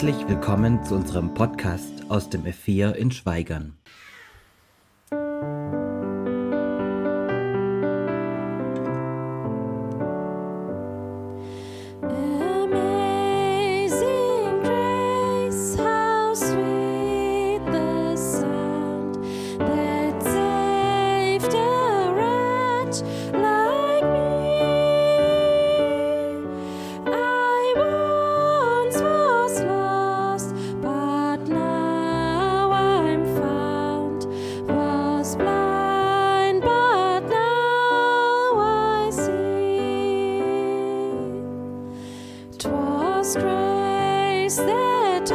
Herzlich willkommen zu unserem Podcast aus dem F4 in Schweigern. Grace that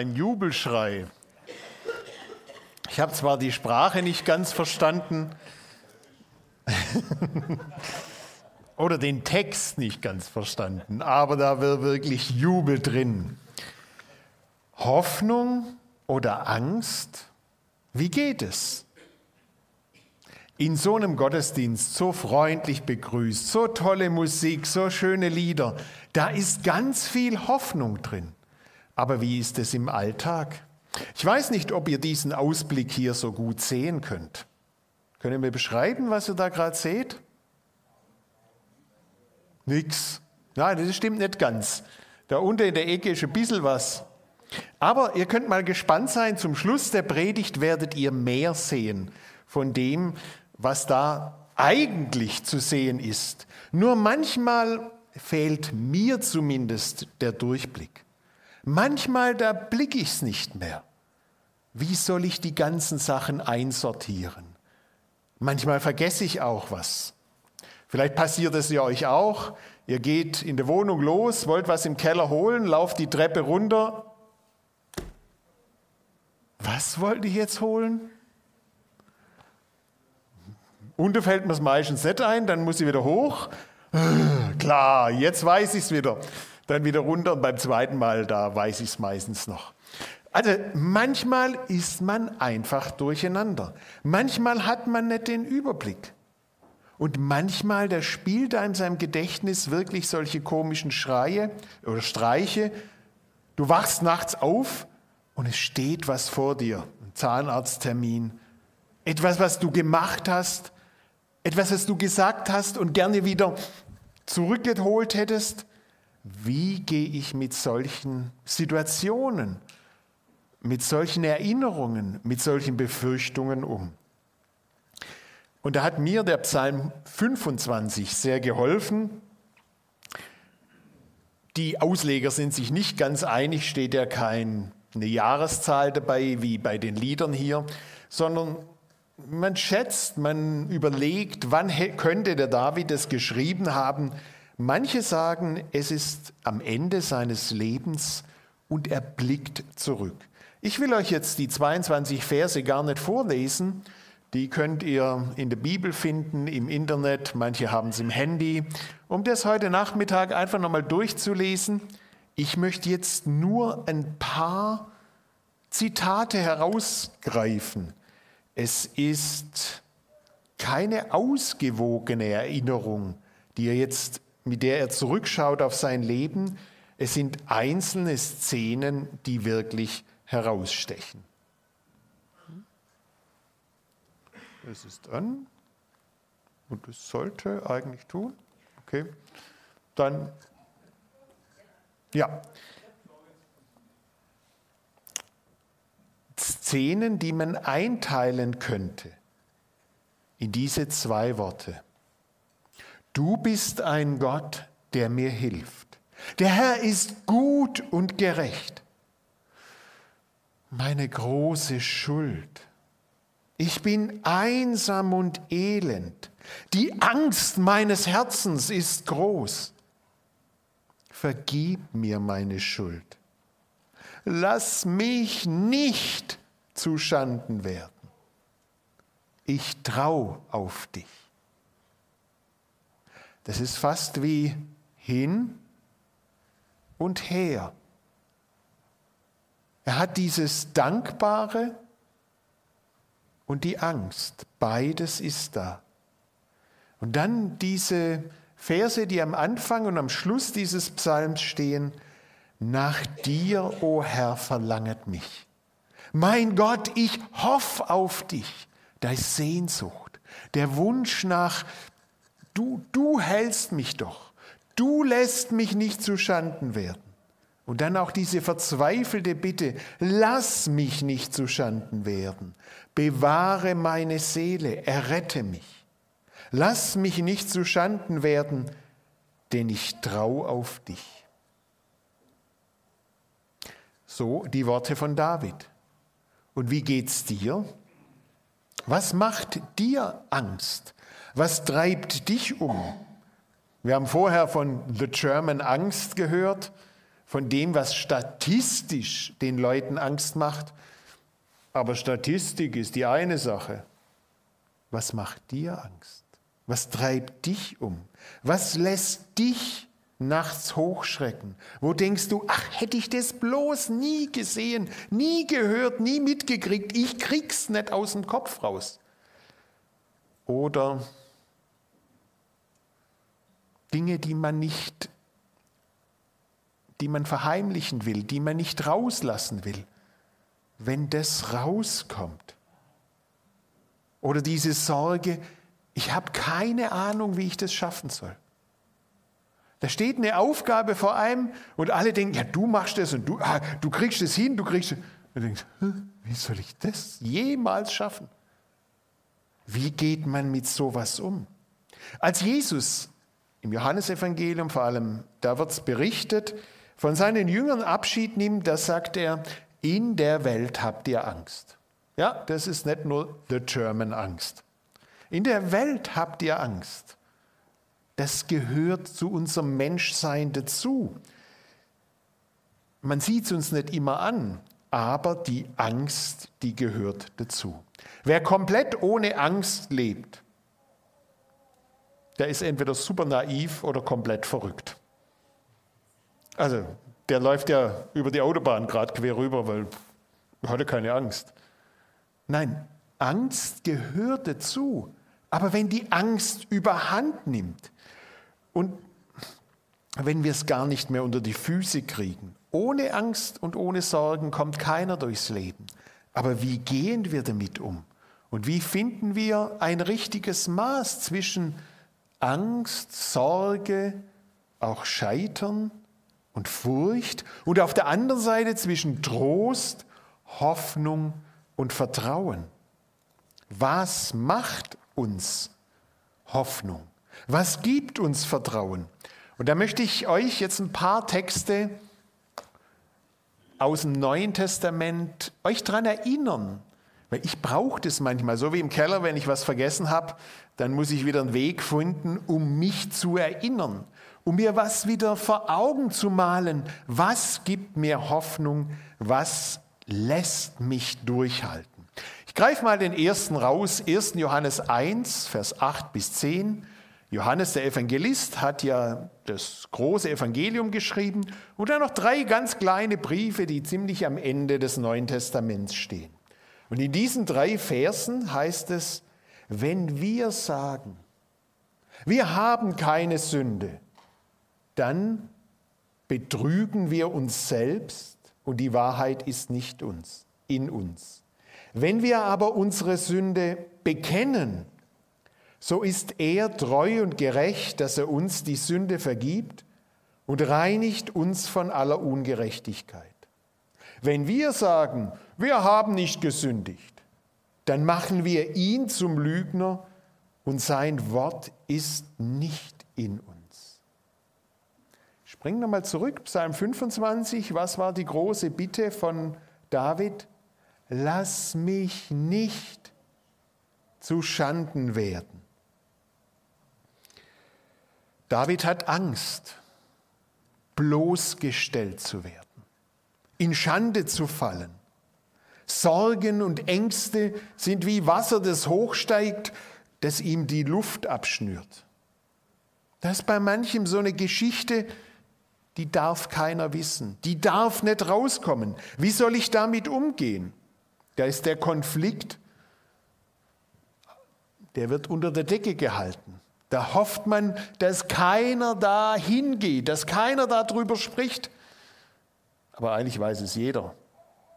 ein Jubelschrei. Ich habe zwar die Sprache nicht ganz verstanden oder den Text nicht ganz verstanden, aber da war wirklich Jubel drin. Hoffnung oder Angst? Wie geht es? In so einem Gottesdienst so freundlich begrüßt, so tolle Musik, so schöne Lieder, da ist ganz viel Hoffnung drin. Aber wie ist es im Alltag? Ich weiß nicht, ob ihr diesen Ausblick hier so gut sehen könnt. Könnt ihr mir beschreiben, was ihr da gerade seht? Nix. Nein, das stimmt nicht ganz. Da unten in der Ecke ist ein bisschen was. Aber ihr könnt mal gespannt sein, zum Schluss der Predigt werdet ihr mehr sehen von dem, was da eigentlich zu sehen ist. Nur manchmal fehlt mir zumindest der Durchblick. Manchmal, da blicke ich es nicht mehr. Wie soll ich die ganzen Sachen einsortieren? Manchmal vergesse ich auch was. Vielleicht passiert es ja euch auch. Ihr geht in der Wohnung los, wollt was im Keller holen, lauft die Treppe runter. Was wollt ihr jetzt holen? Unten fällt mir es meistens nicht ein, dann muss ich wieder hoch. Klar, jetzt weiß ich es wieder. Dann wieder runter und beim zweiten Mal, da weiß ich es meistens noch. Also manchmal ist man einfach durcheinander. Manchmal hat man nicht den Überblick. Und manchmal, da spielt einem seinem Gedächtnis wirklich solche komischen Schreie oder Streiche. Du wachst nachts auf und es steht was vor dir. Ein Zahnarzttermin. Etwas, was du gemacht hast. Etwas, was du gesagt hast und gerne wieder zurückgeholt hättest. Wie gehe ich mit solchen Situationen, mit solchen Erinnerungen, mit solchen Befürchtungen um? Und da hat mir der Psalm 25 sehr geholfen. Die Ausleger sind sich nicht ganz einig, steht ja keine Jahreszahl dabei wie bei den Liedern hier, sondern man schätzt, man überlegt, wann könnte der David es geschrieben haben. Manche sagen, es ist am Ende seines Lebens und er blickt zurück. Ich will euch jetzt die 22 Verse gar nicht vorlesen. Die könnt ihr in der Bibel finden, im Internet, manche haben es im Handy. Um das heute Nachmittag einfach nochmal durchzulesen, ich möchte jetzt nur ein paar Zitate herausgreifen. Es ist keine ausgewogene Erinnerung, die er jetzt, mit der er zurückschaut auf sein Leben. Es sind einzelne Szenen, die wirklich herausstechen. Es ist an und es sollte eigentlich tun. Okay, dann ja. Szenen, die man einteilen könnte in diese zwei Worte. Du bist ein Gott, der mir hilft. Der Herr ist gut und gerecht. Meine große Schuld. Ich bin einsam und elend. Die Angst meines Herzens ist groß. Vergib mir meine Schuld. Lass mich nicht zu Schanden werden. Ich trau auf dich. Das ist fast wie hin und her. Er hat dieses Dankbare und die Angst. Beides ist da. Und dann diese Verse, die am Anfang und am Schluss dieses Psalms stehen. Nach dir, o oh Herr, verlanget mich. Mein Gott, ich hoffe auf dich. Da ist Sehnsucht, der Wunsch nach, du, du hältst mich doch. Du lässt mich nicht zu Schanden werden. Und dann auch diese verzweifelte Bitte, lass mich nicht zu Schanden werden. Bewahre meine Seele, errette mich. Lass mich nicht zu Schanden werden, denn ich trau auf dich. So die Worte von David. Und wie geht's dir? Was macht dir Angst? Was treibt dich um? Wir haben vorher von The German Angst gehört, von dem, was statistisch den Leuten Angst macht. Aber Statistik ist die eine Sache. Was macht dir Angst? Was treibt dich um? Was lässt dich nachts hochschrecken? Wo denkst du, ach, hätte ich das bloß nie gesehen, nie gehört, nie mitgekriegt, ich krieg's nicht aus dem Kopf raus. Oder Dinge, die man nicht, die man verheimlichen will, die man nicht rauslassen will. Wenn das rauskommt. Oder diese Sorge, ich habe keine Ahnung, wie ich das schaffen soll. Da steht eine Aufgabe vor einem und alle denken, ja, du machst das und du, ah, du kriegst es hin, du kriegst es. Und denkst, wie soll ich das jemals schaffen? Wie geht man mit sowas um? Als Jesus im Johannesevangelium vor allem, da wird es berichtet, von seinen Jüngern Abschied nimmt, da sagt er, in der Welt habt ihr Angst. Ja, das ist nicht nur the German Angst. In der Welt habt ihr Angst. Das gehört zu unserem Menschsein dazu. Man sieht es uns nicht immer an, aber die Angst, die gehört dazu. Wer komplett ohne Angst lebt, der ist entweder super naiv oder komplett verrückt. Also, der läuft ja über die Autobahn gerade quer rüber, weil er hatte keine Angst. Nein, Angst gehört dazu. Aber wenn die Angst überhand nimmt und wenn wir es gar nicht mehr unter die Füße kriegen, ohne Angst und ohne Sorgen kommt keiner durchs Leben. Aber wie gehen wir damit um? Und wie finden wir ein richtiges Maß zwischen Angst, Sorge, auch Scheitern und Furcht und auf der anderen Seite zwischen Trost, Hoffnung und Vertrauen? Was macht uns Hoffnung? Was gibt uns Vertrauen? Und da möchte ich euch jetzt ein paar Texte aus dem Neuen Testament euch daran erinnern. Weil ich brauche das manchmal, so wie im Keller, wenn ich was vergessen habe, dann muss ich wieder einen Weg finden, um mich zu erinnern, um mir was wieder vor Augen zu malen. Was gibt mir Hoffnung? Was lässt mich durchhalten? Ich greife mal den ersten raus, 1. Johannes 1, Vers 8 bis 10. Johannes der Evangelist hat ja das große Evangelium geschrieben und dann noch drei ganz kleine Briefe, die ziemlich am Ende des Neuen Testaments stehen. Und in diesen drei Versen heißt es, wenn wir sagen, wir haben keine Sünde, dann betrügen wir uns selbst und die Wahrheit ist nicht uns, in uns. Wenn wir aber unsere Sünde bekennen, so ist er treu und gerecht, dass er uns die Sünde vergibt und reinigt uns von aller Ungerechtigkeit. Wenn wir sagen, wir haben nicht gesündigt, dann machen wir ihn zum Lügner und sein Wort ist nicht in uns. Springen wir mal zurück, Psalm 25, was war die große Bitte von David? lass mich nicht zu Schanden werden. David hat Angst, bloßgestellt zu werden, in Schande zu fallen. Sorgen und Ängste sind wie Wasser, das hochsteigt, das ihm die Luft abschnürt. Das ist bei manchem so eine Geschichte, die darf keiner wissen, die darf nicht rauskommen. Wie soll ich damit umgehen? Da ist der Konflikt, der wird unter der Decke gehalten. Da hofft man, dass keiner da hingeht, dass keiner darüber spricht. Aber eigentlich weiß es jeder.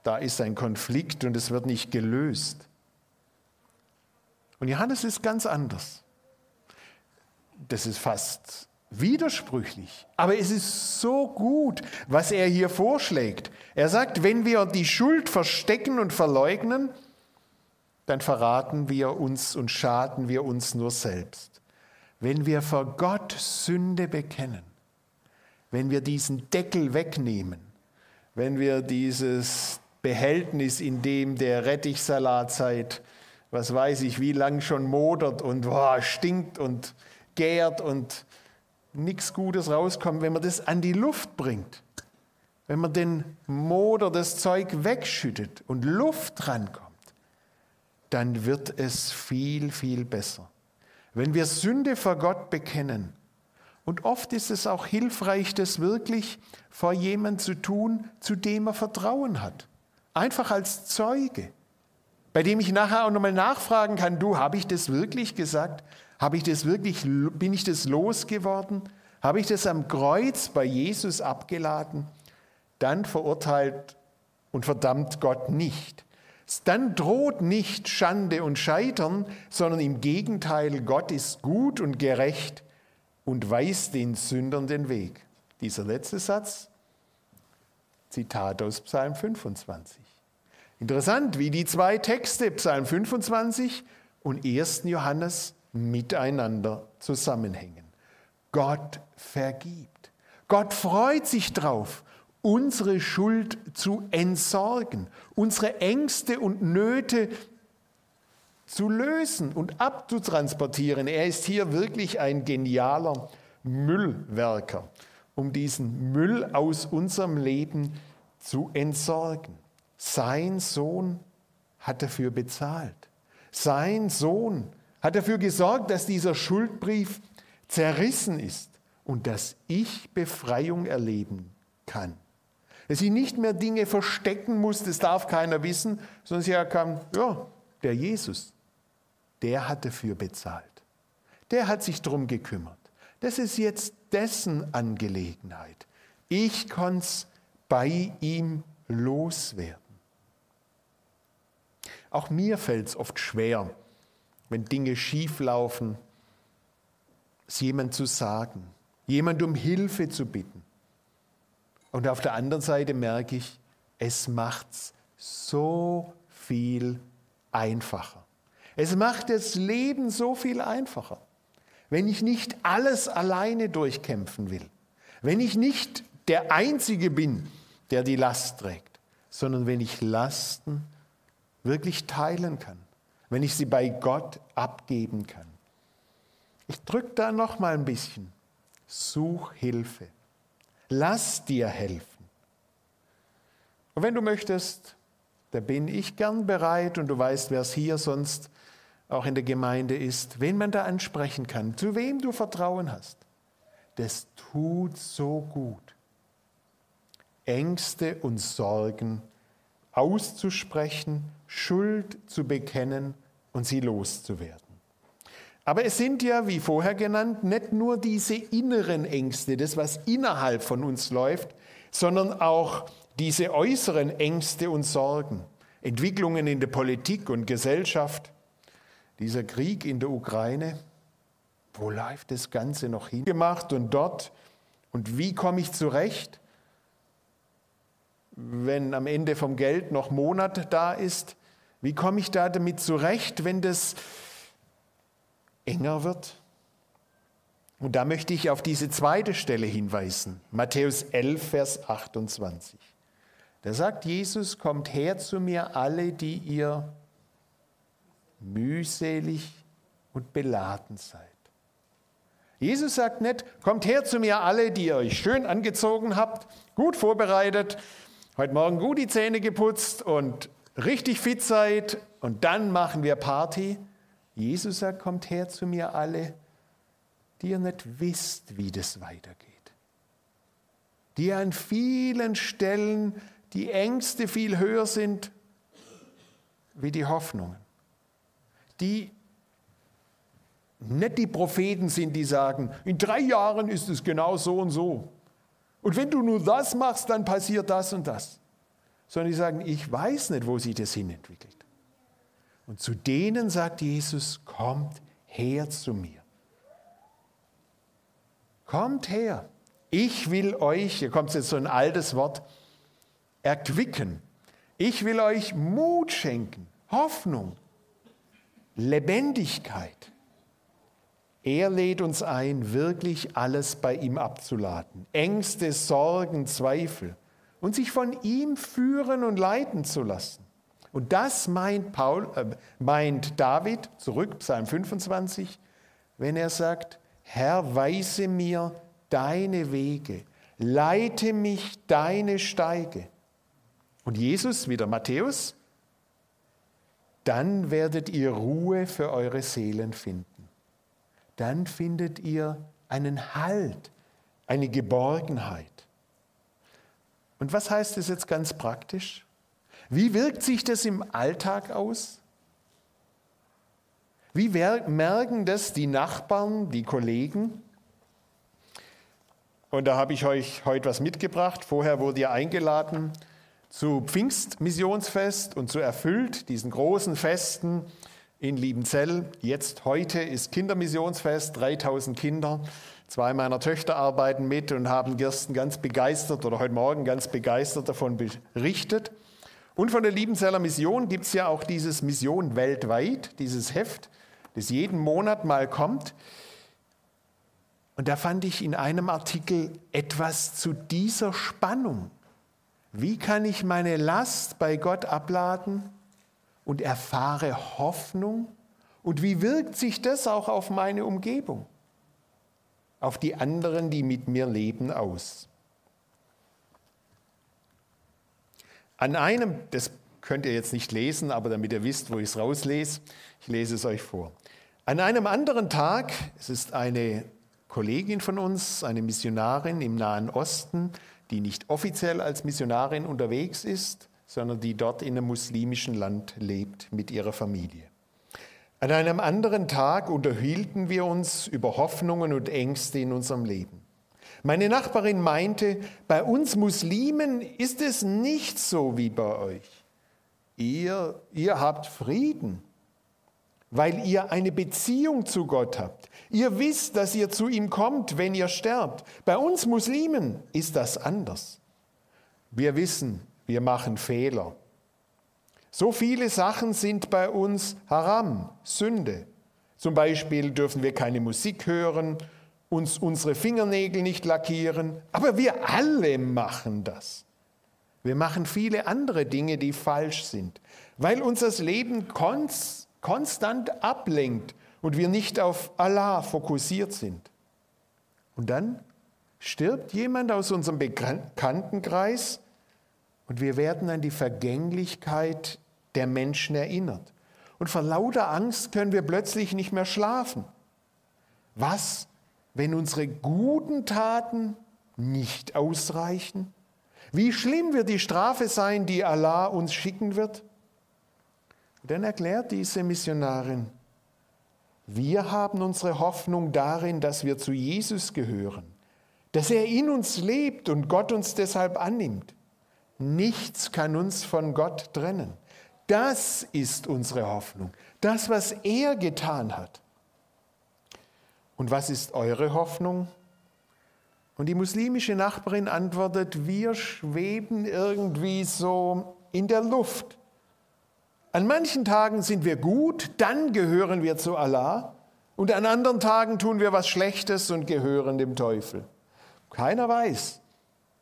Da ist ein Konflikt und es wird nicht gelöst. Und Johannes ist ganz anders. Das ist fast widersprüchlich, aber es ist so gut, was er hier vorschlägt. Er sagt, wenn wir die Schuld verstecken und verleugnen, dann verraten wir uns und schaden wir uns nur selbst. Wenn wir vor Gott Sünde bekennen, wenn wir diesen Deckel wegnehmen, wenn wir dieses Behältnis, in dem der Rettichsalat seit, was weiß ich, wie lang schon modert und boah, stinkt und gärt und nichts Gutes rauskommt, wenn man das an die Luft bringt, wenn man den Moder, das Zeug wegschüttet und Luft rankommt, dann wird es viel, viel besser. Wenn wir Sünde vor Gott bekennen, und oft ist es auch hilfreich, das wirklich vor jemand zu tun, zu dem er Vertrauen hat. Einfach als Zeuge, bei dem ich nachher auch nochmal nachfragen kann, du, habe ich das wirklich gesagt? Habe ich das wirklich, bin ich das losgeworden? Habe ich das am Kreuz bei Jesus abgeladen? Dann verurteilt und verdammt Gott nicht. Dann droht nicht Schande und Scheitern, sondern im Gegenteil, Gott ist gut und gerecht und weist den Sündern den Weg. Dieser letzte Satz, Zitat aus Psalm 25. Interessant, wie die zwei Texte, Psalm 25 und 1. Johannes, miteinander zusammenhängen. Gott vergibt. Gott freut sich drauf, unsere Schuld zu entsorgen, unsere Ängste und Nöte zu lösen und abzutransportieren. Er ist hier wirklich ein genialer Müllwerker, um diesen Müll aus unserem Leben zu entsorgen. Sein Sohn hat dafür bezahlt. Sein Sohn hat dafür gesorgt, dass dieser Schuldbrief zerrissen ist und dass ich Befreiung erleben kann. Dass ich nicht mehr Dinge verstecken muss, das darf keiner wissen, sondern sie erkannt, ja, der Jesus, der hat dafür bezahlt. Der hat sich darum gekümmert. Das ist jetzt dessen Angelegenheit. Ich kann es bei ihm loswerden. Auch mir fällt es oft schwer, wenn Dinge schief laufen, es jemand zu sagen, jemand um Hilfe zu bitten. Und auf der anderen Seite merke ich, es macht es so viel einfacher. Es macht das Leben so viel einfacher, wenn ich nicht alles alleine durchkämpfen will, wenn ich nicht der Einzige bin, der die Last trägt, sondern wenn ich Lasten wirklich teilen kann, wenn ich sie bei Gott abgeben kann. Ich drücke da noch mal ein bisschen. Such Hilfe. Lass dir helfen. Und wenn du möchtest, da bin ich gern bereit und du weißt, wer es hier sonst auch in der Gemeinde ist, wen man da ansprechen kann, zu wem du Vertrauen hast. Das tut so gut. Ängste und Sorgen auszusprechen, Schuld zu bekennen und sie loszuwerden. Aber es sind ja, wie vorher genannt, nicht nur diese inneren Ängste, das, was innerhalb von uns läuft, sondern auch diese äußeren Ängste und Sorgen, Entwicklungen in der Politik und Gesellschaft, dieser Krieg in der Ukraine, wo läuft das Ganze noch hin? Gemacht und dort und wie komme ich zurecht? wenn am Ende vom Geld noch Monat da ist? Wie komme ich da damit zurecht, wenn das enger wird? Und da möchte ich auf diese zweite Stelle hinweisen, Matthäus 11, Vers 28. Da sagt Jesus, kommt her zu mir alle, die ihr mühselig und beladen seid. Jesus sagt nicht, kommt her zu mir alle, die ihr euch schön angezogen habt, gut vorbereitet, heute Morgen gut die Zähne geputzt und richtig fit seid und dann machen wir Party. Jesus sagt, kommt her zu mir alle, die ihr nicht wisst, wie das weitergeht. Die an vielen Stellen die Ängste viel höher sind wie die Hoffnungen. Die nicht die Propheten sind, die sagen, in drei Jahren ist es genau so und so. Und wenn du nur das machst, dann passiert das und das. Sondern die sagen, ich weiß nicht, wo sich das hinentwickelt. Und zu denen sagt Jesus, kommt her zu mir. Kommt her. Ich will euch, hier kommt jetzt so ein altes Wort, erquicken. Ich will euch Mut schenken, Hoffnung, Lebendigkeit. Er lädt uns ein, wirklich alles bei ihm abzuladen. Ängste, Sorgen, Zweifel. Und sich von ihm führen und leiten zu lassen. Und das meint, Paul, äh, meint David, zurück, Psalm 25, wenn er sagt, Herr, weise mir deine Wege, leite mich deine Steige. Und Jesus, wieder Matthäus, dann werdet ihr Ruhe für eure Seelen finden dann findet ihr einen Halt, eine Geborgenheit. Und was heißt das jetzt ganz praktisch? Wie wirkt sich das im Alltag aus? Wie merken das die Nachbarn, die Kollegen? Und da habe ich euch heute was mitgebracht. Vorher wurde ihr eingeladen zu Pfingstmissionsfest und zu Erfüllt, diesen großen Festen in Liebenzell. Jetzt heute ist Kindermissionsfest, 3000 Kinder. Zwei meiner Töchter arbeiten mit und haben gestern ganz begeistert oder heute Morgen ganz begeistert davon berichtet. Und von der Liebenzeller Mission gibt es ja auch dieses Mission weltweit, dieses Heft, das jeden Monat mal kommt. Und da fand ich in einem Artikel etwas zu dieser Spannung. Wie kann ich meine Last bei Gott abladen? und erfahre Hoffnung? Und wie wirkt sich das auch auf meine Umgebung, auf die anderen, die mit mir leben, aus? An einem, das könnt ihr jetzt nicht lesen, aber damit ihr wisst, wo ich es rauslese, ich lese es euch vor. An einem anderen Tag, es ist eine Kollegin von uns, eine Missionarin im Nahen Osten, die nicht offiziell als Missionarin unterwegs ist, sondern die dort in einem muslimischen Land lebt mit ihrer Familie. An einem anderen Tag unterhielten wir uns über Hoffnungen und Ängste in unserem Leben. Meine Nachbarin meinte, bei uns Muslimen ist es nicht so wie bei euch. Ihr, ihr habt Frieden, weil ihr eine Beziehung zu Gott habt. Ihr wisst, dass ihr zu ihm kommt, wenn ihr sterbt. Bei uns Muslimen ist das anders. Wir wissen, wir machen Fehler. So viele Sachen sind bei uns Haram, Sünde. Zum Beispiel dürfen wir keine Musik hören, uns unsere Fingernägel nicht lackieren, aber wir alle machen das. Wir machen viele andere Dinge, die falsch sind, weil uns das Leben konstant ablenkt und wir nicht auf Allah fokussiert sind. Und dann stirbt jemand aus unserem Bekanntenkreis und wir werden an die Vergänglichkeit der Menschen erinnert. Und vor lauter Angst können wir plötzlich nicht mehr schlafen. Was, wenn unsere guten Taten nicht ausreichen? Wie schlimm wird die Strafe sein, die Allah uns schicken wird? Dann erklärt diese Missionarin, wir haben unsere Hoffnung darin, dass wir zu Jesus gehören, dass er in uns lebt und Gott uns deshalb annimmt. Nichts kann uns von Gott trennen. Das ist unsere Hoffnung. Das, was er getan hat. Und was ist eure Hoffnung? Und die muslimische Nachbarin antwortet, wir schweben irgendwie so in der Luft. An manchen Tagen sind wir gut, dann gehören wir zu Allah. Und an anderen Tagen tun wir was Schlechtes und gehören dem Teufel. Keiner weiß,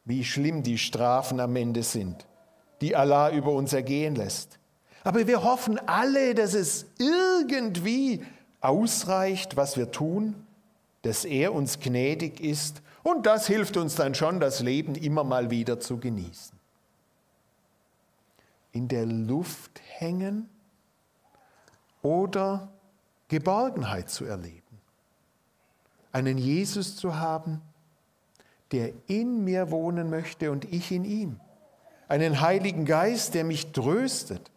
wie schlimm die Strafen am Ende sind, die Allah über uns ergehen lässt. Aber wir hoffen alle, dass es irgendwie ausreicht, was wir tun dass er uns gnädig ist und das hilft uns dann schon, das Leben immer mal wieder zu genießen. In der Luft hängen oder Geborgenheit zu erleben. Einen Jesus zu haben, der in mir wohnen möchte und ich in ihm. Einen Heiligen Geist, der mich tröstet,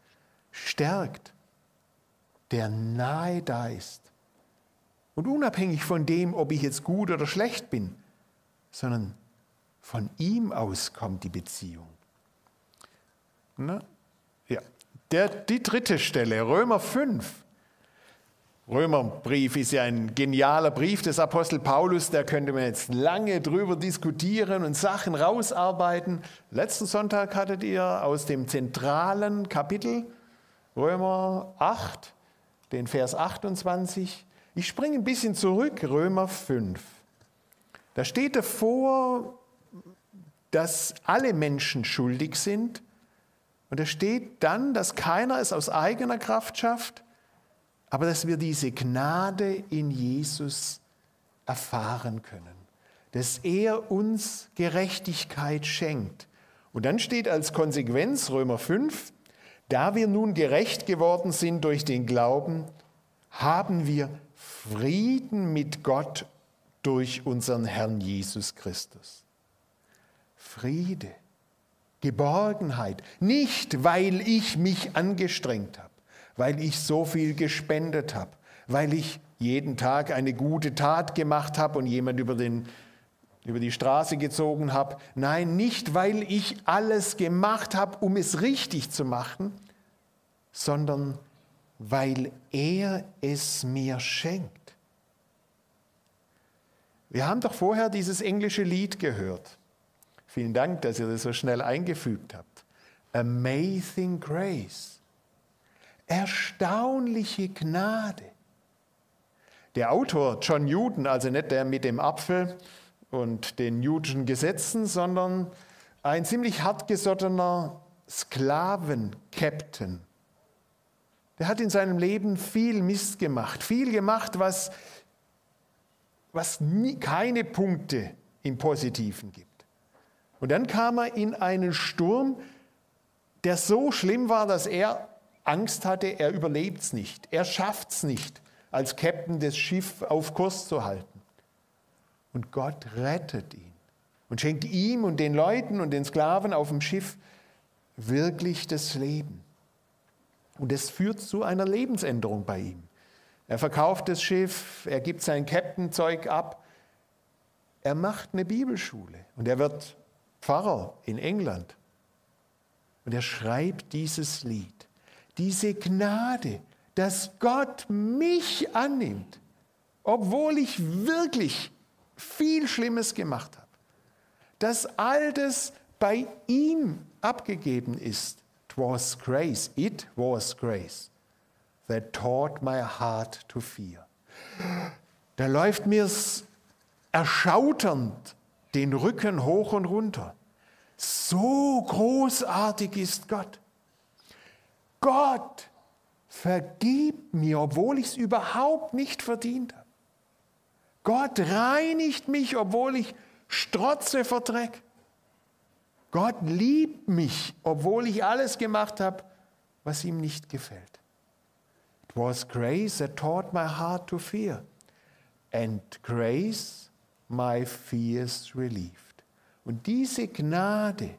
stärkt, der nahe da ist. Und unabhängig von dem, ob ich jetzt gut oder schlecht bin, sondern von ihm aus kommt die Beziehung. Na? Ja. Der, die dritte Stelle, Römer 5. Römerbrief ist ja ein genialer Brief des Apostel Paulus, da könnte man jetzt lange drüber diskutieren und Sachen rausarbeiten. Letzten Sonntag hattet ihr aus dem zentralen Kapitel Römer 8, den Vers 28. Ich springe ein bisschen zurück, Römer 5. Da steht davor, dass alle Menschen schuldig sind. Und da steht dann, dass keiner es aus eigener Kraft schafft, aber dass wir diese Gnade in Jesus erfahren können, dass er uns Gerechtigkeit schenkt. Und dann steht als Konsequenz Römer 5, da wir nun gerecht geworden sind durch den Glauben, haben wir Frieden mit Gott durch unseren Herrn Jesus Christus. Friede, Geborgenheit, nicht weil ich mich angestrengt habe weil ich so viel gespendet habe, weil ich jeden Tag eine gute Tat gemacht habe und jemand über, den, über die Straße gezogen habe. Nein, nicht weil ich alles gemacht habe, um es richtig zu machen, sondern weil er es mir schenkt. Wir haben doch vorher dieses englische Lied gehört. Vielen Dank, dass ihr das so schnell eingefügt habt. Amazing Grace. Erstaunliche Gnade. Der Autor John Newton, also nicht der mit dem Apfel und den Newtonschen Gesetzen, sondern ein ziemlich hartgesottener Sklaven-Captain. Der hat in seinem Leben viel Mist gemacht, viel gemacht, was, was nie, keine Punkte im Positiven gibt. Und dann kam er in einen Sturm, der so schlimm war, dass er Angst hatte, er überlebt es nicht. Er schafft es nicht, als Captain das Schiff auf Kurs zu halten. Und Gott rettet ihn und schenkt ihm und den Leuten und den Sklaven auf dem Schiff wirklich das Leben. Und es führt zu einer Lebensänderung bei ihm. Er verkauft das Schiff, er gibt sein Captain-Zeug ab, er macht eine Bibelschule und er wird Pfarrer in England. Und er schreibt dieses Lied diese Gnade, dass Gott mich annimmt, obwohl ich wirklich viel Schlimmes gemacht habe, dass all das bei ihm abgegeben ist. Was grace, it was grace that taught my heart to fear. Da läuft mir's erschauternd den Rücken hoch und runter. So großartig ist Gott. Gott, vergib mir, obwohl ich es überhaupt nicht verdient habe. Gott reinigt mich, obwohl ich strotze vor Dreck. Gott liebt mich, obwohl ich alles gemacht habe, was ihm nicht gefällt. It was grace that taught my heart to fear, and grace my fears relieved. Und diese Gnade,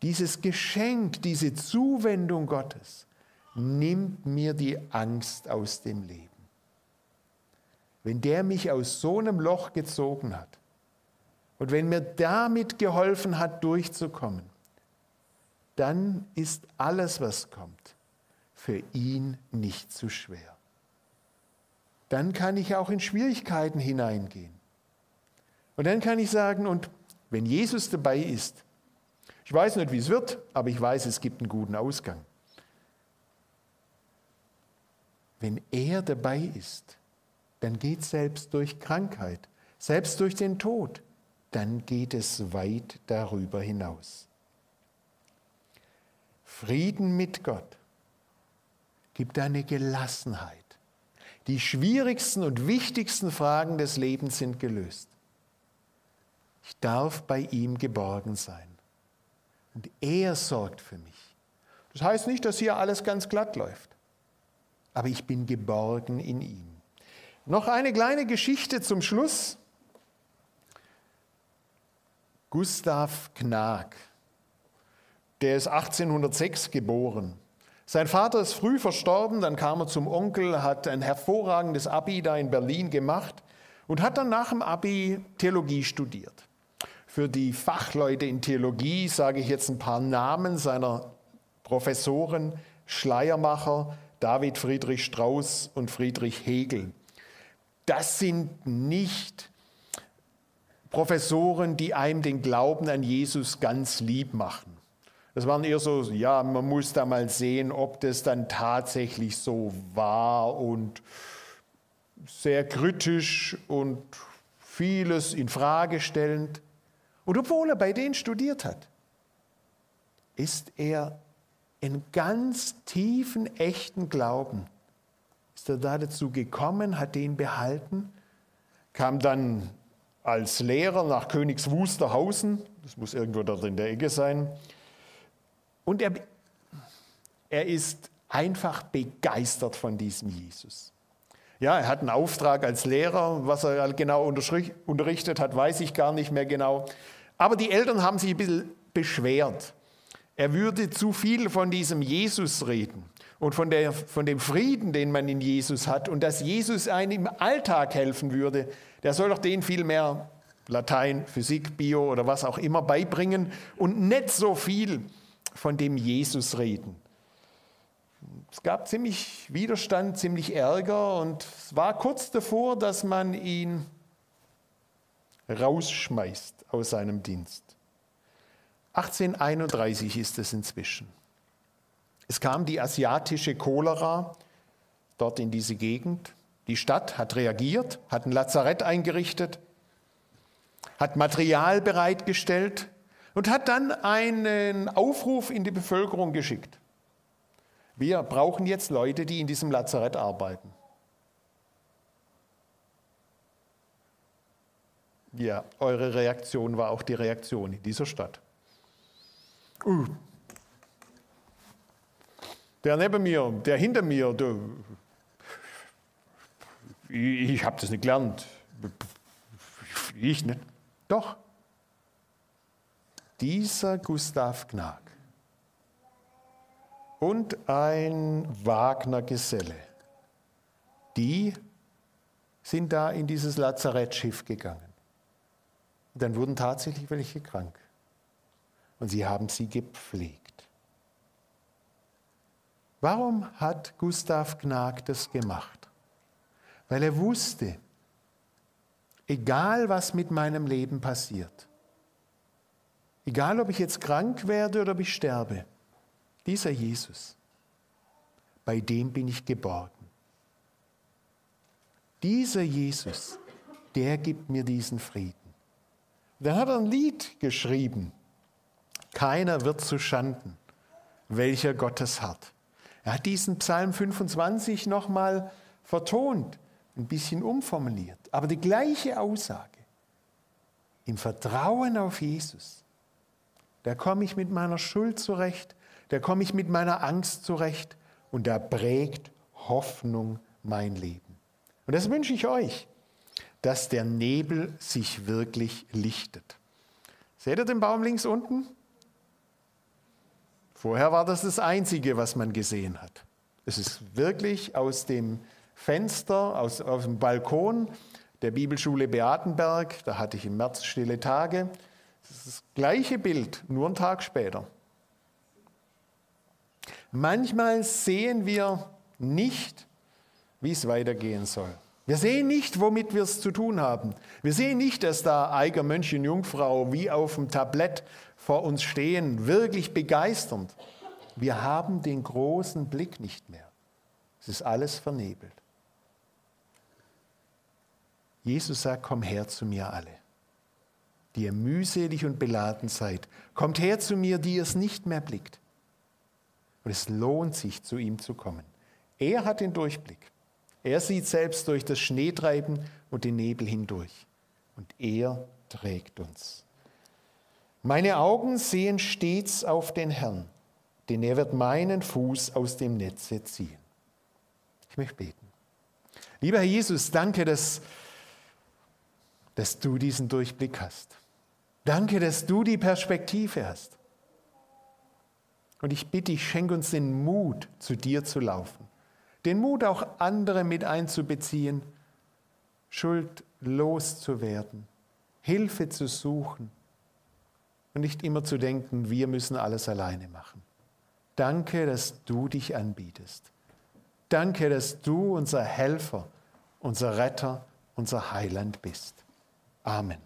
dieses Geschenk, diese Zuwendung Gottes nimmt mir die Angst aus dem Leben. Wenn der mich aus so einem Loch gezogen hat und wenn mir damit geholfen hat, durchzukommen, dann ist alles, was kommt, für ihn nicht zu schwer. Dann kann ich auch in Schwierigkeiten hineingehen. Und dann kann ich sagen, und wenn Jesus dabei ist, ich weiß nicht, wie es wird, aber ich weiß, es gibt einen guten Ausgang. Wenn er dabei ist, dann geht selbst durch Krankheit, selbst durch den Tod, dann geht es weit darüber hinaus. Frieden mit Gott gibt eine Gelassenheit, Die schwierigsten und wichtigsten Fragen des Lebens sind gelöst. Ich darf bei ihm geborgen sein. Und er sorgt für mich. Das heißt nicht, dass hier alles ganz glatt läuft. Aber ich bin geborgen in ihm. Noch eine kleine Geschichte zum Schluss. Gustav Knag, der ist 1806 geboren. Sein Vater ist früh verstorben, dann kam er zum Onkel, hat ein hervorragendes Abi da in Berlin gemacht und hat dann nach dem Abi Theologie studiert. Für die Fachleute in Theologie sage ich jetzt ein paar Namen seiner Professoren, Schleiermacher, David Friedrich Strauss und Friedrich Hegel. Das sind nicht Professoren, die einem den Glauben an Jesus ganz lieb machen. Das waren eher so, ja, man muss da mal sehen, ob das dann tatsächlich so war und sehr kritisch und vieles in Frage stellend. Und obwohl er bei denen studiert hat, ist er in ganz tiefen, echten Glauben, ist er da dazu gekommen, hat den behalten, kam dann als Lehrer nach Königs Wusterhausen, das muss irgendwo dort in der Ecke sein, und er, er ist einfach begeistert von diesem Jesus. Ja, er hat einen Auftrag als Lehrer, was er genau unterrichtet hat, weiß ich gar nicht mehr genau. Aber die Eltern haben sich ein bisschen beschwert. Er würde zu viel von diesem Jesus reden und von, der, von dem Frieden, den man in Jesus hat und dass Jesus einem im Alltag helfen würde. Der soll doch den viel mehr Latein, Physik, Bio oder was auch immer beibringen und nicht so viel von dem Jesus reden. Es gab ziemlich Widerstand, ziemlich Ärger und es war kurz davor, dass man ihn rausschmeißt aus seinem Dienst. 1831 ist es inzwischen. Es kam die asiatische Cholera dort in diese Gegend. Die Stadt hat reagiert, hat ein Lazarett eingerichtet, hat Material bereitgestellt und hat dann einen Aufruf in die Bevölkerung geschickt. Wir brauchen jetzt Leute, die in diesem Lazarett arbeiten. Ja, eure Reaktion war auch die Reaktion in dieser Stadt. Uh. Der neben mir, der hinter mir, der, ich, ich habe das nicht gelernt. Ich nicht. Doch. Dieser Gustav Gnag und ein Wagner-Geselle, die sind da in dieses Lazarettschiff gegangen. Dann wurden tatsächlich welche krank. Und sie haben sie gepflegt. Warum hat Gustav Gnag das gemacht? Weil er wusste, egal was mit meinem Leben passiert, egal ob ich jetzt krank werde oder ob ich sterbe, dieser Jesus, bei dem bin ich geborgen. Dieser Jesus, der gibt mir diesen Frieden. Dann hat er ein Lied geschrieben. Keiner wird zu Schanden, welcher Gottes hat. Er hat diesen Psalm 25 nochmal vertont, ein bisschen umformuliert. Aber die gleiche Aussage. Im Vertrauen auf Jesus, da komme ich mit meiner Schuld zurecht, da komme ich mit meiner Angst zurecht und da prägt Hoffnung mein Leben. Und das wünsche ich euch dass der Nebel sich wirklich lichtet. Seht ihr den Baum links unten? Vorher war das das Einzige, was man gesehen hat. Es ist wirklich aus dem Fenster, aus, aus dem Balkon der Bibelschule Beatenberg, da hatte ich im März stille Tage, das ist das gleiche Bild, nur einen Tag später. Manchmal sehen wir nicht, wie es weitergehen soll. Wir sehen nicht, womit wir es zu tun haben. Wir sehen nicht, dass da Eiger Mönch und Jungfrau wie auf dem Tablett vor uns stehen, wirklich begeisternd. Wir haben den großen Blick nicht mehr. Es ist alles vernebelt. Jesus sagt, komm her zu mir alle, die ihr mühselig und beladen seid. Kommt her zu mir, die ihr es nicht mehr blickt. Und es lohnt sich, zu ihm zu kommen. Er hat den Durchblick. Er sieht selbst durch das Schneetreiben und den Nebel hindurch. Und er trägt uns. Meine Augen sehen stets auf den Herrn, denn er wird meinen Fuß aus dem Netze ziehen. Ich möchte beten. Lieber Herr Jesus, danke, dass, dass du diesen Durchblick hast. Danke, dass du die Perspektive hast. Und ich bitte dich, schenk uns den Mut, zu dir zu laufen. Den Mut, auch andere mit einzubeziehen, Schuld loszuwerden, Hilfe zu suchen und nicht immer zu denken, wir müssen alles alleine machen. Danke, dass du dich anbietest. Danke, dass du unser Helfer, unser Retter, unser Heiland bist. Amen.